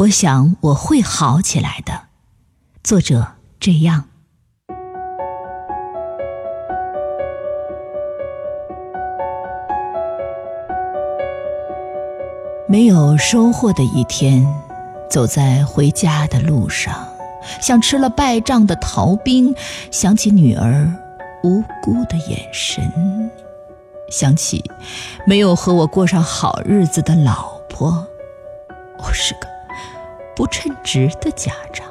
我想我会好起来的。作者这样。没有收获的一天，走在回家的路上，像吃了败仗的逃兵，想起女儿无辜的眼神，想起没有和我过上好日子的老婆，我是个不称职的家长，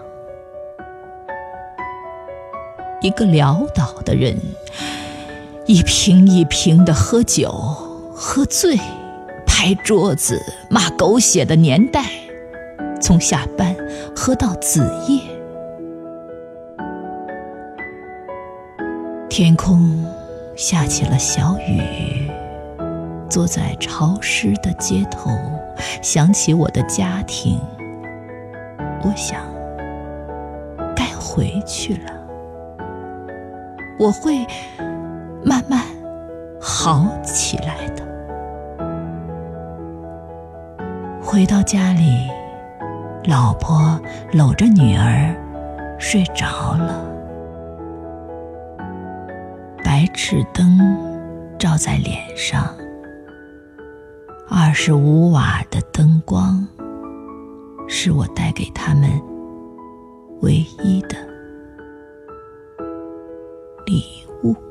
一个潦倒的人，一瓶一瓶的喝酒，喝醉。拍桌子骂狗血的年代，从下班喝到子夜。天空下起了小雨，坐在潮湿的街头，想起我的家庭，我想该回去了。我会慢慢好起来的。回到家里，老婆搂着女儿睡着了。白炽灯照在脸上，二十五瓦的灯光是我带给他们唯一的礼物。